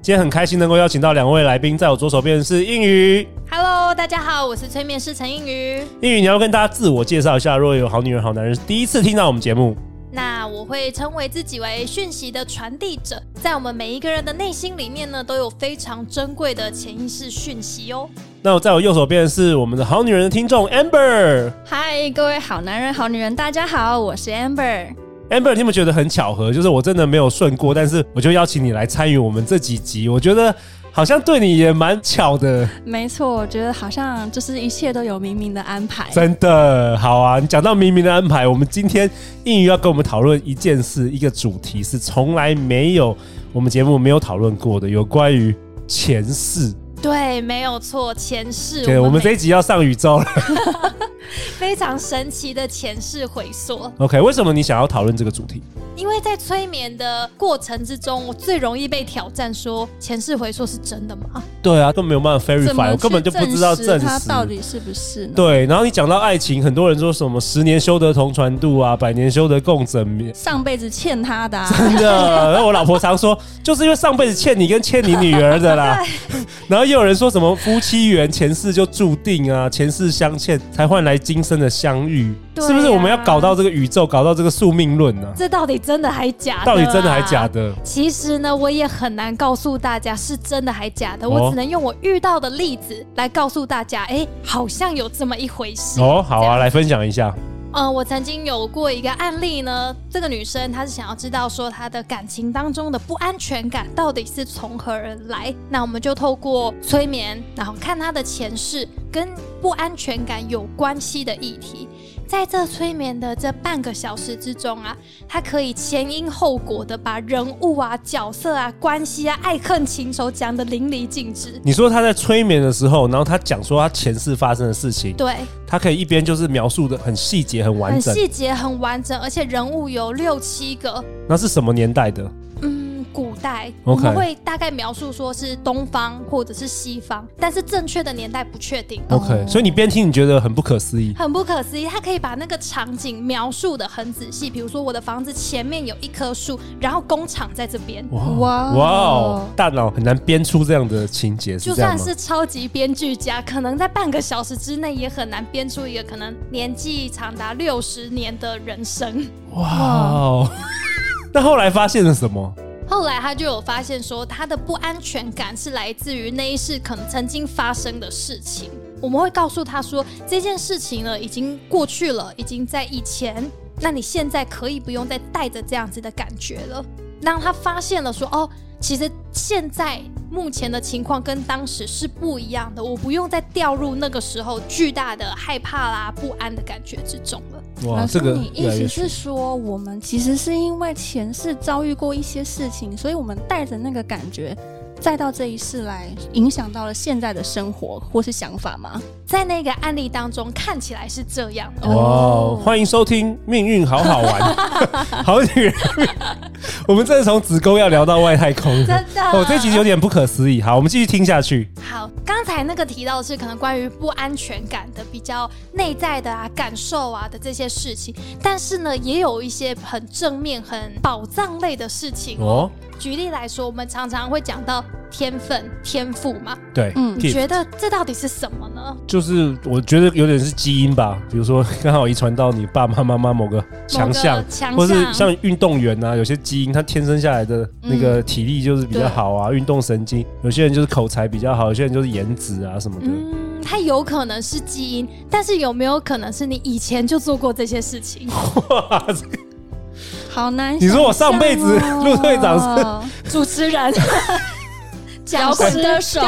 今天很开心能够邀请到两位来宾，在我左手边是映瑜。Hello，大家好，我是催眠师陈映瑜。映瑜，你要跟大家自我介绍一下。若有好女人、好男人是第一次听到我们节目，那我会称为自己为讯息的传递者。在我们每一个人的内心里面呢，都有非常珍贵的潜意识讯息哦。那我在我右手边是我们的好女人的听众 Amber。嗨，各位好男人、好女人，大家好，我是 Amber。Amber，你有没有觉得很巧合？就是我真的没有顺过，但是我就邀请你来参与我们这几集。我觉得好像对你也蛮巧的。没错，我觉得好像就是一切都有明明的安排。真 的好啊！你讲到明明的安排，我们今天英语要跟我们讨论一件事，一个主题是从来没有我们节目没有讨论过的，有关于前世。对，没有错，前世。对，我们这一集要上宇宙了。非常神奇的前世回溯。OK，为什么你想要讨论这个主题？因为在催眠的过程之中，我最容易被挑战说前世回溯是真的吗？对啊，都没有办法 verify，我根本就不知道证实它到底是不是呢？对，然后你讲到爱情，很多人说什么十年修得同船渡啊，百年修得共枕眠，上辈子欠他的、啊，真的。然后我老婆常说，就是因为上辈子欠你跟欠你女儿的啦。然后又有人说什么夫妻缘前世就注定啊，前世相欠才换来今生的相遇，啊、是不是？我们要搞到这个宇宙，搞到这个宿命论呢、啊？这到底真的还假的？到底真的还假的？其实呢，我也很难告诉大家是真的还假的。哦、我只能用我遇到的例子来告诉大家，哎，好像有这么一回事。哦，好啊，来分享一下。嗯，我曾经有过一个案例呢，这个女生她是想要知道说她的感情当中的不安全感到底是从何而来。那我们就透过催眠，然后看她的前世跟不安全感有关系的议题。在这催眠的这半个小时之中啊，他可以前因后果的把人物啊、角色啊、关系啊、爱恨情仇讲得淋漓尽致。你说他在催眠的时候，然后他讲说他前世发生的事情，对，他可以一边就是描述的很细节、很完整，很细节、很完整，而且人物有六七个。那是什么年代的？古代我们会大概描述说是东方或者是西方，但是正确的年代不确定。OK，所以你边听你觉得很不可思议，很不可思议。他可以把那个场景描述的很仔细，比如说我的房子前面有一棵树，然后工厂在这边。哇哇哦，大脑很难编出这样的情节，就算是超级编剧家，可能在半个小时之内也很难编出一个可能年纪长达六十年的人生。哇哦，那后来发现了什么？后来他就有发现说，他的不安全感是来自于那一世可能曾经发生的事情。我们会告诉他说，这件事情呢已经过去了，已经在以前。那你现在可以不用再带着这样子的感觉了。让他发现了说，哦，其实现在目前的情况跟当时是不一样的，我不用再掉入那个时候巨大的害怕啦、不安的感觉之中了。哇，这个你意思是说，我们其实是因为前世遭遇过一些事情，所以我们带着那个感觉。再到这一世来，影响到了现在的生活或是想法吗？在那个案例当中，看起来是这样的。哇、哦，欢迎收听《命运好好玩》，好女人。我们这是从子宫要聊到外太空，真的。哦，这集有点不可思议。好，我们继续听下去。好，刚才那个提到是可能关于不安全感的比较内在的啊感受啊的这些事情，但是呢，也有一些很正面、很宝藏类的事情哦。举例来说，我们常常会讲到天分、天赋嘛。对，嗯，你觉得这到底是什么呢？就是我觉得有点是基因吧，比如说刚好遗传到你爸爸妈妈某个强项，或是像运动员啊，有些基因他天生下来的那个体力就是比较好啊，运动神经。有些人就是口才比较好，有些人就是颜值啊什么的。嗯，它有可能是基因，但是有没有可能是你以前就做过这些事情？哇，这个。好难、哦。你说我上辈子陆队长是？主持人，讲师的手，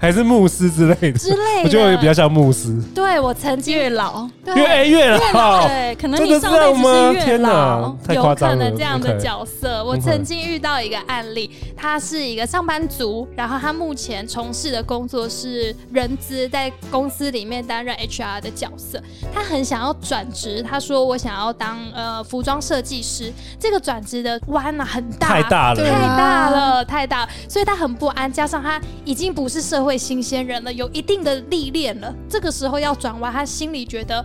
还是牧师之类的？之类的，我觉得我也比较像牧师。对，我曾经。越老，越哎月老，对，可能你上辈子是越老，天哪，太夸张了，有可能这样的角色。我曾经遇到一个案例，他是一个上班族，然后他目前从事的工作是人资，在公司里面担任 HR 的角色。他很想要转职，他说我想要当呃服装设计师。这个转职的弯啊很大，太大了，太大了，太大了，所以他很不安。加上他已经不是社会新鲜人了，有一定的历练了，这个时候要转弯，他心里觉得。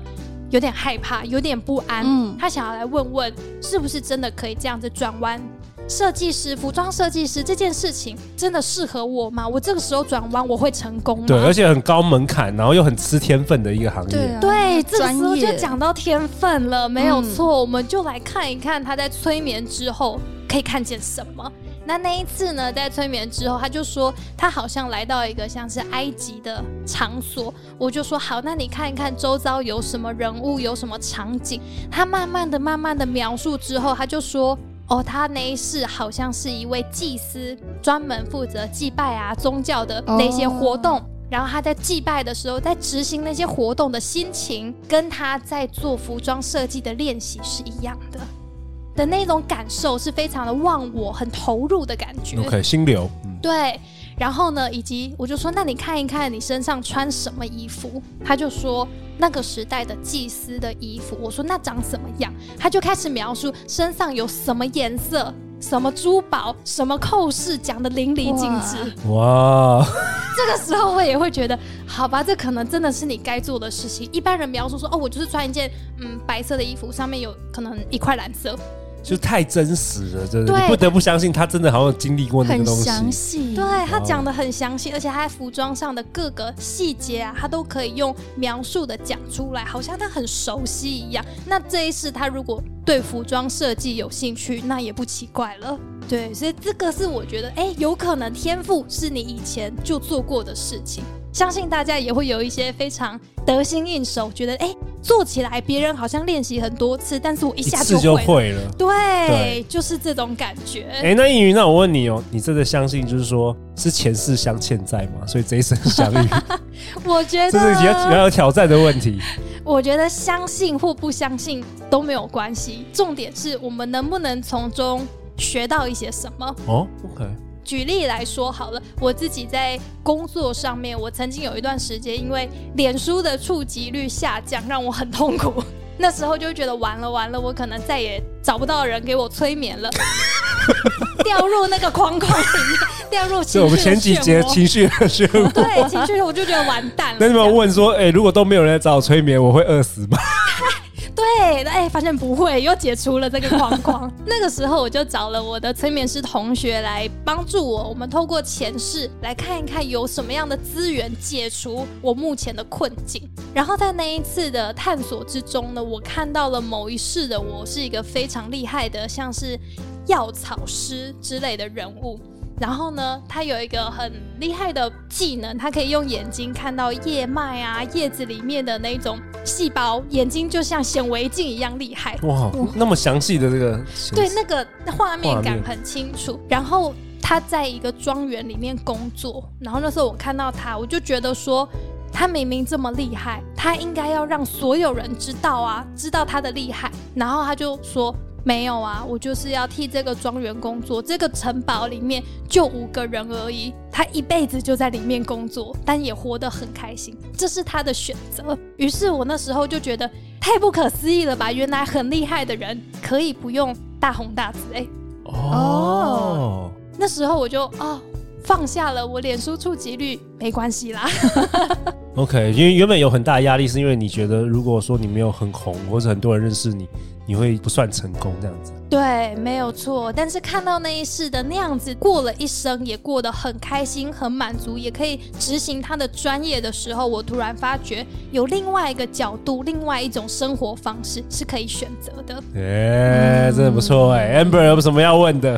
有点害怕，有点不安。嗯，他想要来问问，是不是真的可以这样子转弯？设计师、服装设计师这件事情真的适合我吗？我这个时候转弯，我会成功吗？对，而且很高门槛，然后又很吃天分的一个行业。对，这个时候就讲到天分了，没有错。嗯、我们就来看一看他在催眠之后可以看见什么。那那一次呢，在催眠之后，他就说他好像来到一个像是埃及的场所。我就说好，那你看一看周遭有什么人物，有什么场景。他慢慢的、慢慢的描述之后，他就说哦，他那一世好像是一位祭司，专门负责祭拜啊宗教的那些活动。Oh. 然后他在祭拜的时候，在执行那些活动的心情，跟他在做服装设计的练习是一样的。的那种感受是非常的忘我，很投入的感觉。OK，心流。嗯、对，然后呢，以及我就说，那你看一看你身上穿什么衣服？他就说那个时代的祭司的衣服。我说那长什么样？他就开始描述身上有什么颜色、什么珠宝、什么扣饰，讲得淋漓尽致。哇！哇 这个时候我也会觉得，好吧，这可能真的是你该做的事情。一般人描述说，哦，我就是穿一件嗯白色的衣服，上面有可能一块蓝色。就太真实了，真的，你不得不相信他真的好像经历过那个东西。很详细，对他讲的很详细，而且他在服装上的各个细节啊，他都可以用描述的讲出来，好像他很熟悉一样。那这一世他如果对服装设计有兴趣，那也不奇怪了。对，所以这个是我觉得，哎，有可能天赋是你以前就做过的事情。相信大家也会有一些非常得心应手，觉得哎，做起来别人好像练习很多次，但是我一下就会了，就会了。对，对就是这种感觉。哎，那英语，那我问你哦，你真的相信就是说是前世相欠债吗？所以这一生相遇？我觉得这是比较比较有挑战的问题。我觉得相信或不相信都没有关系，重点是我们能不能从中学到一些什么。哦，OK。举例来说好了，我自己在工作上面，我曾经有一段时间，因为脸书的触及率下降，让我很痛苦。那时候就觉得完了完了，我可能再也找不到人给我催眠了，掉入那个框框里面，掉入情绪。我们前几节情绪的漩涡，对情绪，我就觉得完蛋了。那你们问说，哎、欸，如果都没有人来找我催眠，我会饿死吗？对，哎，发现不会，又解除了这个框框。那个时候，我就找了我的催眠师同学来帮助我。我们透过前世来看一看，有什么样的资源解除我目前的困境。然后在那一次的探索之中呢，我看到了某一世的我是一个非常厉害的，像是药草师之类的人物。然后呢，他有一个很厉害的技能，他可以用眼睛看到叶脉啊、叶子里面的那种细胞，眼睛就像显微镜一样厉害。哇，那么详细的这个，对，那个画面感很清楚。然后他在一个庄园里面工作，然后那时候我看到他，我就觉得说，他明明这么厉害，他应该要让所有人知道啊，知道他的厉害。然后他就说。没有啊，我就是要替这个庄园工作。这个城堡里面就五个人而已，他一辈子就在里面工作，但也活得很开心，这是他的选择。于是我那时候就觉得太不可思议了吧！原来很厉害的人可以不用大红大紫哎。哦，那时候我就哦放下了，我脸书触及率没关系啦。OK，因为原本有很大的压力，是因为你觉得如果说你没有很红，或者很多人认识你。你会不算成功这样子？对，没有错。但是看到那一世的那样子过了一生，也过得很开心、很满足，也可以执行他的专业的时候，我突然发觉有另外一个角度、另外一种生活方式是可以选择的。哎、欸，真的不错哎、欸。Amber 有什么要问的？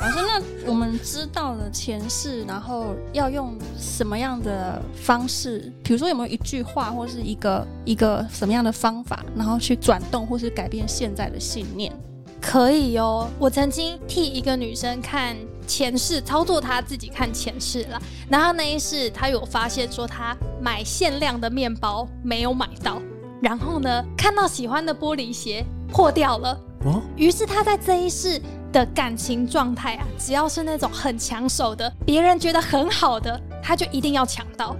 老师，那我们知道了前世，然后要用什么什么样的方式？比如说有没有一句话，或是一个一个什么样的方法，然后去转动或是改变现在的信念？可以哦，我曾经替一个女生看前世，操作她自己看前世了。然后那一世，她有发现说她买限量的面包没有买到，然后呢，看到喜欢的玻璃鞋破掉了。哦，于是她在这一世的感情状态啊，只要是那种很抢手的，别人觉得很好的，他就一定要抢到。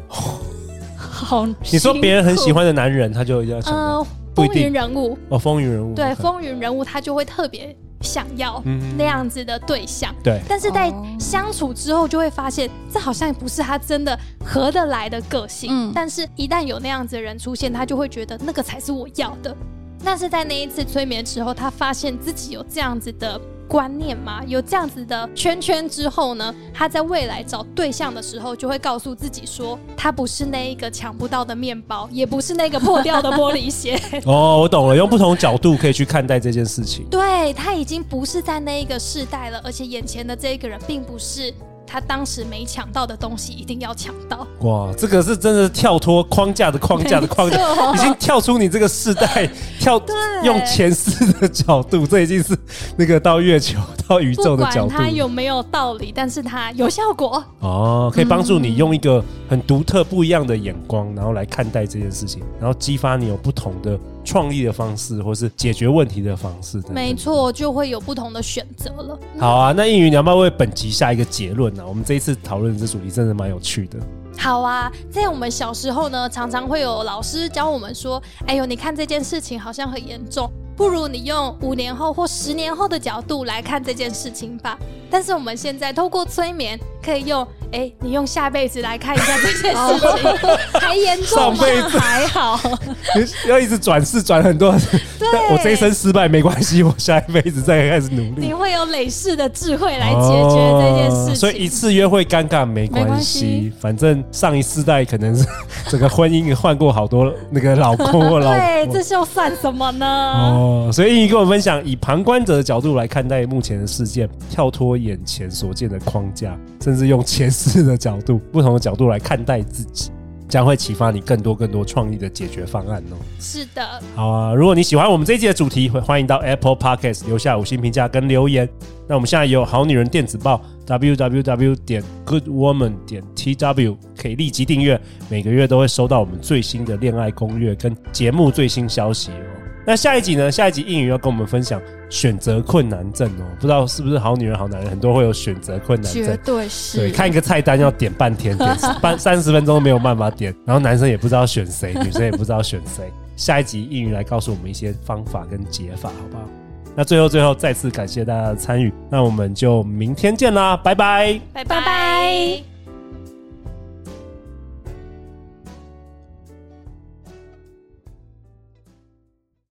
好，你说别人很喜欢的男人，他就要抢到。呃，风云人物哦，风云人物，对，风云人物他就会特别想要那样子的对象。嗯、对，但是在相处之后，就会发现这好像不是他真的合得来的个性。嗯，但是一旦有那样子的人出现，他就会觉得那个才是我要的。但是在那一次催眠之后，他发现自己有这样子的观念嘛，有这样子的圈圈之后呢，他在未来找对象的时候，就会告诉自己说，他不是那一个抢不到的面包，也不是那个破掉的玻璃鞋。哦，我懂了，用不同角度可以去看待这件事情。对，他已经不是在那一个世代了，而且眼前的这一个人并不是。他当时没抢到的东西，一定要抢到。哇，这个是真的跳脱框架的框架的框架，已经跳出你这个世代，跳用前世的角度，这已经是那个到月球、到宇宙的角度。不管他有没有道理，但是它有效果。哦，可以帮助你用一个很独特、不一样的眼光，然后来看待这件事情，然后激发你有不同的。创意的方式，或是解决问题的方式，没错，就会有不同的选择了。好啊，那应云，你要不要为本集下一个结论呢？我们这一次讨论这主题真的蛮有趣的。好啊，在我们小时候呢，常常会有老师教我们说：“哎呦，你看这件事情好像很严重，不如你用五年后或十年后的角度来看这件事情吧。”但是我们现在透过催眠，可以用。哎，你用下辈子来看一下这件事情，还严重吗？上辈子还好，要一直转世转很多。对，我这一生失败没关系，我下一辈子再开始努力。你会有累世的智慧来解决这件事情。哦，所以一次约会尴尬没关系，反正上一世代可能是整个婚姻换过好多那个老公或老婆。对，这就算什么呢？哦，所以映瑜跟我分享，以旁观者的角度来看待目前的事件，跳脱眼前所见的框架，甚至用前。世的角度，不同的角度来看待自己，将会启发你更多更多创意的解决方案哦。是的，好啊！如果你喜欢我们这一集的主题，会欢迎到 Apple Podcast 留下五星评价跟留言。那我们现在有好女人电子报 www 点 goodwoman 点 tw 可以立即订阅，每个月都会收到我们最新的恋爱攻略跟节目最新消息哦。那下一集呢？下一集映瑜要跟我们分享选择困难症哦，不知道是不是好女人好男人，很多会有选择困难症，绝对是。对，看一个菜单要点半天，点半 三十分钟都没有办法点，然后男生也不知道选谁，女生也不知道选谁。下一集映瑜来告诉我们一些方法跟解法，好不好？那最后最后再次感谢大家的参与，那我们就明天见啦，拜拜，拜拜。